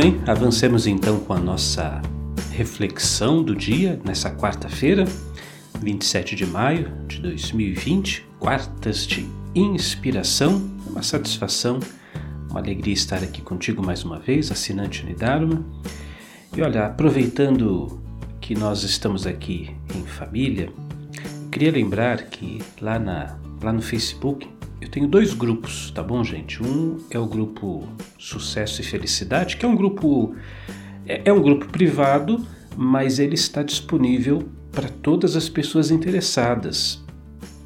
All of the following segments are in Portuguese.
Bem, avancemos então com a nossa reflexão do dia nessa quarta-feira, 27 de maio de 2020, quartas de inspiração. É uma satisfação, uma alegria estar aqui contigo mais uma vez, assinante Unidarma. E olha, aproveitando que nós estamos aqui em família, queria lembrar que lá, na, lá no Facebook eu tenho dois grupos, tá bom, gente? Um é o grupo Sucesso e Felicidade, que é um grupo é, é um grupo privado, mas ele está disponível para todas as pessoas interessadas.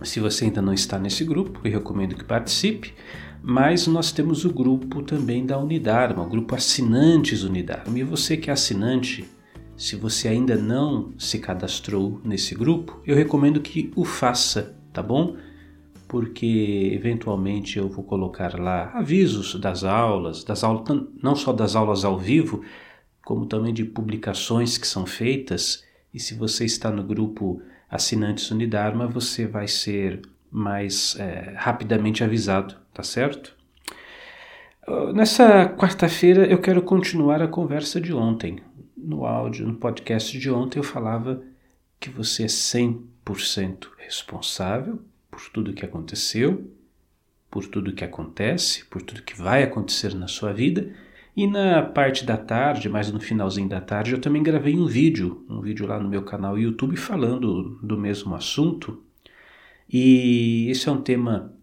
Se você ainda não está nesse grupo, eu recomendo que participe. Mas nós temos o grupo também da Unidarma, o grupo Assinantes Unidarma. E você que é assinante, se você ainda não se cadastrou nesse grupo, eu recomendo que o faça, tá bom? Porque eventualmente eu vou colocar lá avisos das aulas, das aulas não só das aulas ao vivo, como também de publicações que são feitas. E se você está no grupo Assinantes Unidarma, você vai ser mais é, rapidamente avisado, tá certo? Ah, nessa quarta-feira eu quero continuar a conversa de ontem. No áudio, no podcast de ontem, eu falava que você é 100% responsável por tudo que aconteceu, por tudo que acontece, por tudo que vai acontecer na sua vida. E na parte da tarde, mais no finalzinho da tarde, eu também gravei um vídeo, um vídeo lá no meu canal YouTube falando do mesmo assunto. E esse é um tema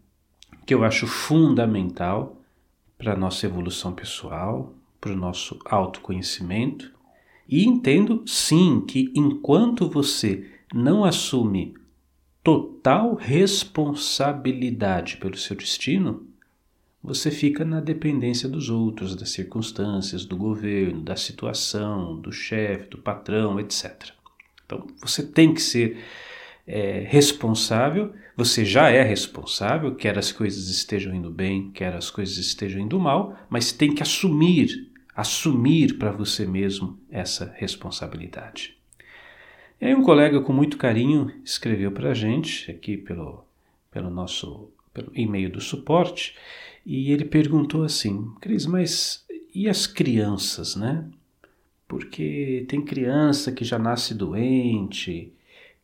que eu acho fundamental para a nossa evolução pessoal, para o nosso autoconhecimento. E entendo sim que enquanto você não assume total responsabilidade pelo seu destino, você fica na dependência dos outros, das circunstâncias, do governo, da situação, do chefe, do patrão, etc. Então você tem que ser é, responsável, você já é responsável, quer as coisas estejam indo bem, quer as coisas estejam indo mal, mas tem que assumir, assumir para você mesmo essa responsabilidade. E aí um colega com muito carinho escreveu para a gente aqui pelo, pelo nosso pelo e-mail do suporte e ele perguntou assim, Cris, mas e as crianças, né? Porque tem criança que já nasce doente,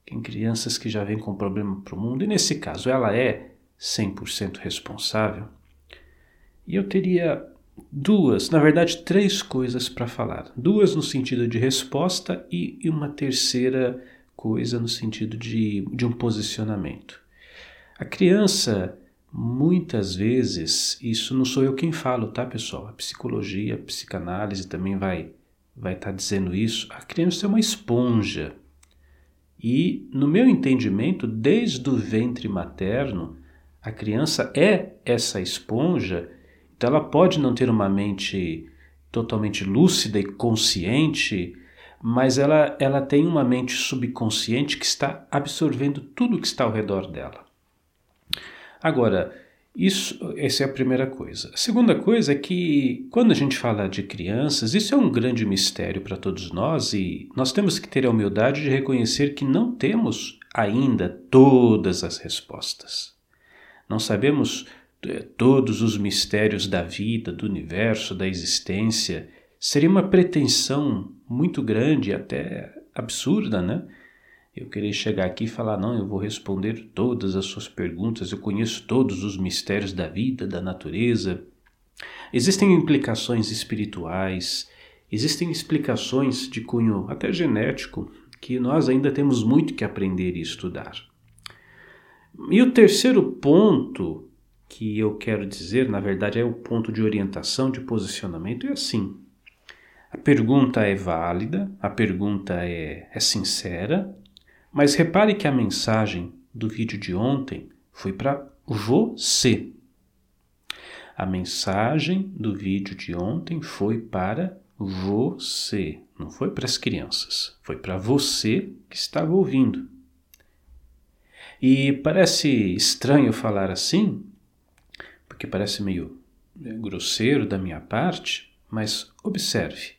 tem crianças que já vêm com problema para o mundo, e nesse caso ela é 100% responsável? E eu teria duas, na verdade, três coisas para falar. Duas no sentido de resposta e uma terceira coisa no sentido de, de um posicionamento. A criança, muitas vezes, isso não sou eu quem falo, tá, pessoal? A psicologia, a psicanálise também vai vai estar tá dizendo isso. A criança é uma esponja. E, no meu entendimento, desde o ventre materno, a criança é essa esponja então ela pode não ter uma mente totalmente lúcida e consciente, mas ela, ela tem uma mente subconsciente que está absorvendo tudo que está ao redor dela. Agora, isso, essa é a primeira coisa. A segunda coisa é que, quando a gente fala de crianças, isso é um grande mistério para todos nós e nós temos que ter a humildade de reconhecer que não temos ainda todas as respostas. Não sabemos todos os mistérios da vida, do universo, da existência, seria uma pretensão muito grande, até absurda, né? Eu querer chegar aqui e falar, não, eu vou responder todas as suas perguntas, eu conheço todos os mistérios da vida, da natureza. Existem implicações espirituais, existem explicações de cunho até genético, que nós ainda temos muito que aprender e estudar. E o terceiro ponto que eu quero dizer, na verdade, é o ponto de orientação, de posicionamento, é assim. A pergunta é válida, a pergunta é, é sincera, mas repare que a mensagem do vídeo de ontem foi para você. A mensagem do vídeo de ontem foi para você, não foi para as crianças, foi para você que estava ouvindo. E parece estranho falar assim, porque parece meio né, grosseiro da minha parte, mas observe.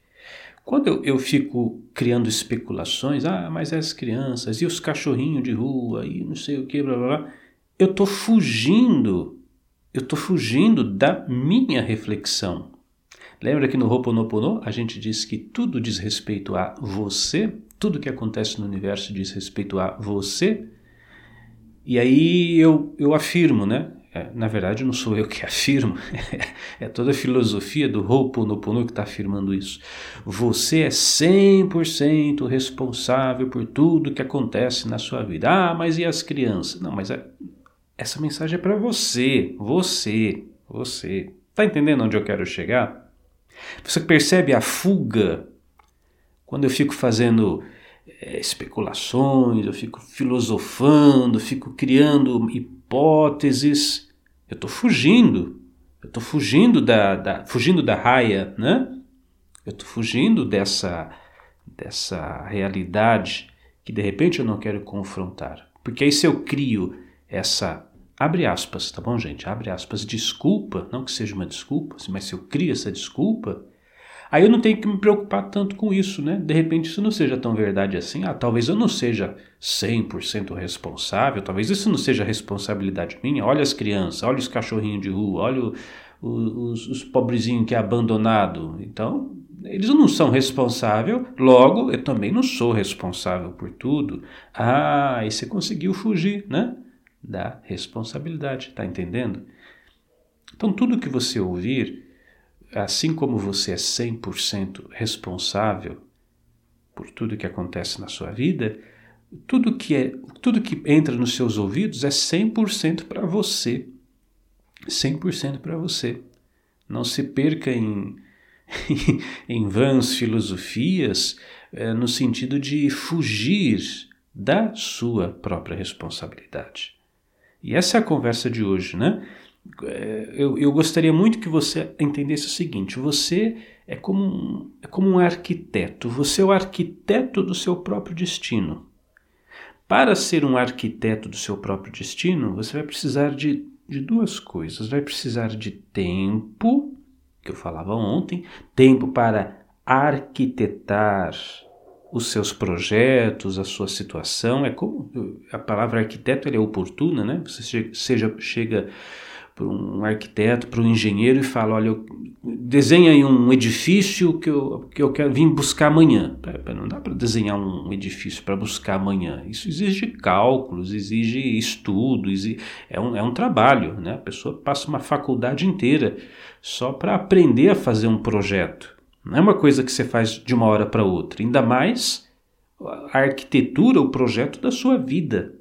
Quando eu, eu fico criando especulações, ah, mas as crianças e os cachorrinhos de rua e não sei o que, blá blá blá, eu estou fugindo, eu estou fugindo da minha reflexão, Lembra que no Ho'oponopono a gente diz que tudo diz respeito a você, tudo que acontece no universo diz respeito a você. E aí eu, eu afirmo, né? É, na verdade, não sou eu que afirmo, é toda a filosofia do Ho'oponopono que está afirmando isso. Você é 100% responsável por tudo que acontece na sua vida. Ah, mas e as crianças? Não, mas é, essa mensagem é para você, você, você. Está entendendo onde eu quero chegar? Você percebe a fuga quando eu fico fazendo é, especulações, eu fico filosofando, fico criando hipóteses. Eu estou fugindo. Eu estou fugindo da, da, fugindo da raia, né? Eu estou fugindo dessa, dessa realidade que de repente eu não quero confrontar. Porque aí se eu crio essa, abre aspas, tá bom, gente? Abre aspas, desculpa, não que seja uma desculpa, mas se eu crio essa desculpa, Aí eu não tenho que me preocupar tanto com isso, né? De repente isso não seja tão verdade assim. Ah, talvez eu não seja 100% responsável, talvez isso não seja responsabilidade minha. Olha as crianças, olha os cachorrinhos de rua, olha o, o, os, os pobrezinhos que é abandonado. Então, eles não são responsáveis, logo eu também não sou responsável por tudo. Ah, aí você conseguiu fugir, né? Da responsabilidade, tá entendendo? Então, tudo que você ouvir assim como você é 100% responsável por tudo que acontece na sua vida, tudo que é, tudo que entra nos seus ouvidos é 100% para você. 100% para você. Não se perca em, em vãs filosofias é, no sentido de fugir da sua própria responsabilidade. E essa é a conversa de hoje, né? É, eu, eu gostaria muito que você entendesse o seguinte: você é como, um, é como um arquiteto, você é o arquiteto do seu próprio destino. Para ser um arquiteto do seu próprio destino, você vai precisar de, de duas coisas. Vai precisar de tempo, que eu falava ontem, tempo para arquitetar os seus projetos, a sua situação. É como a palavra arquiteto é oportuna, né? Você chega, seja, chega para um arquiteto, para um engenheiro e fala, olha, desenha aí um edifício que eu, que eu quero vir buscar amanhã. Não dá para desenhar um edifício para buscar amanhã. Isso exige cálculos, exige estudo, exige, é, um, é um trabalho. Né? A pessoa passa uma faculdade inteira só para aprender a fazer um projeto. Não é uma coisa que você faz de uma hora para outra. Ainda mais a arquitetura, o projeto da sua vida.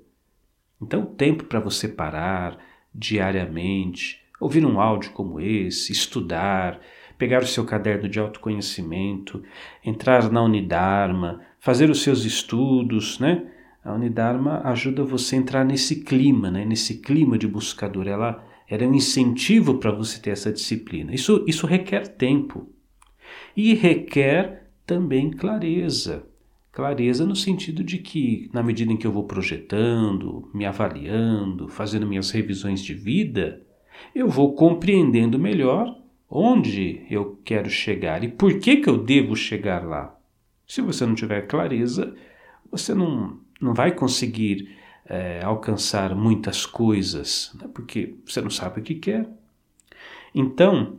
Então, tempo para você parar, diariamente, ouvir um áudio como esse, estudar, pegar o seu caderno de autoconhecimento, entrar na Unidarma, fazer os seus estudos, né? A Unidarma ajuda você a entrar nesse clima, né? nesse clima de buscador. Ela, ela é um incentivo para você ter essa disciplina. Isso, isso requer tempo e requer também clareza. Clareza no sentido de que, na medida em que eu vou projetando, me avaliando, fazendo minhas revisões de vida, eu vou compreendendo melhor onde eu quero chegar e por que, que eu devo chegar lá. Se você não tiver clareza, você não, não vai conseguir é, alcançar muitas coisas, né? porque você não sabe o que quer. Então,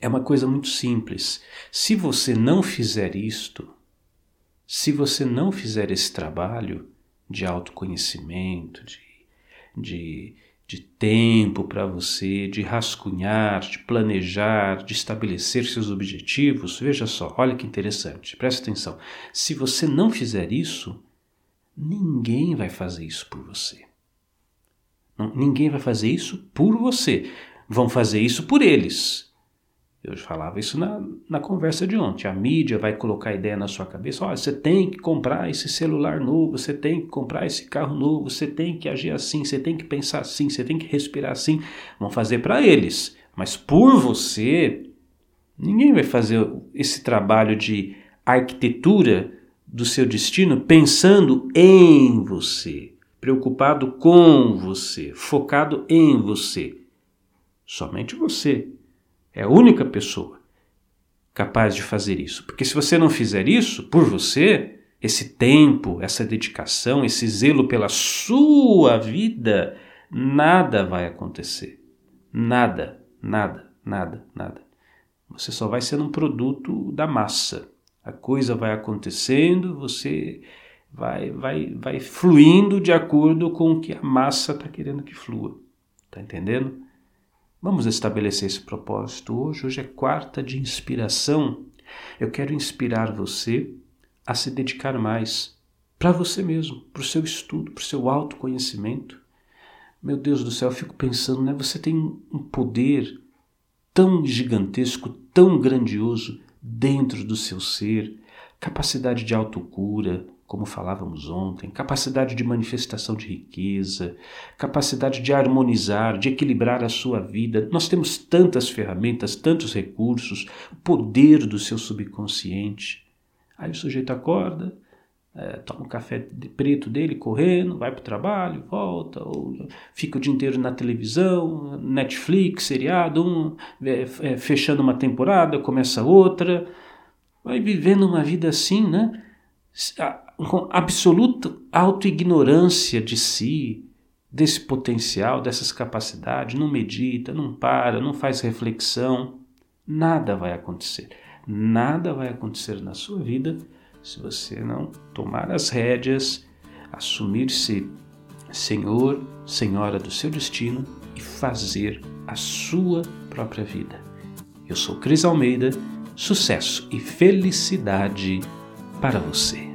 é uma coisa muito simples. Se você não fizer isto, se você não fizer esse trabalho de autoconhecimento, de, de, de tempo para você, de rascunhar, de planejar, de estabelecer seus objetivos, veja só, olha que interessante, presta atenção. Se você não fizer isso, ninguém vai fazer isso por você. Não, ninguém vai fazer isso por você. Vão fazer isso por eles. Eu falava isso na, na conversa de ontem. A mídia vai colocar a ideia na sua cabeça: olha, você tem que comprar esse celular novo, você tem que comprar esse carro novo, você tem que agir assim, você tem que pensar assim, você tem que respirar assim. Vão fazer para eles. Mas por você, ninguém vai fazer esse trabalho de arquitetura do seu destino pensando em você, preocupado com você, focado em você. Somente você é a única pessoa capaz de fazer isso. Porque se você não fizer isso por você, esse tempo, essa dedicação, esse zelo pela sua vida, nada vai acontecer. Nada, nada, nada, nada. Você só vai sendo um produto da massa. A coisa vai acontecendo, você vai, vai, vai fluindo de acordo com o que a massa está querendo que flua. Está entendendo? Vamos estabelecer esse propósito hoje. Hoje é quarta de inspiração. Eu quero inspirar você a se dedicar mais para você mesmo, para o seu estudo, para o seu autoconhecimento. Meu Deus do céu, eu fico pensando, né? Você tem um poder tão gigantesco, tão grandioso dentro do seu ser, capacidade de autocura, como falávamos ontem, capacidade de manifestação de riqueza, capacidade de harmonizar, de equilibrar a sua vida. Nós temos tantas ferramentas, tantos recursos, o poder do seu subconsciente. Aí o sujeito acorda, é, toma um café de preto dele correndo, vai para o trabalho, volta, ou fica o dia inteiro na televisão, Netflix, seriado, um, é, é, fechando uma temporada, começa outra, vai vivendo uma vida assim, né? Com absoluta autoignorância de si, desse potencial, dessas capacidades, não medita, não para, não faz reflexão, nada vai acontecer. Nada vai acontecer na sua vida se você não tomar as rédeas, assumir-se senhor, senhora do seu destino e fazer a sua própria vida. Eu sou Cris Almeida, sucesso e felicidade para você.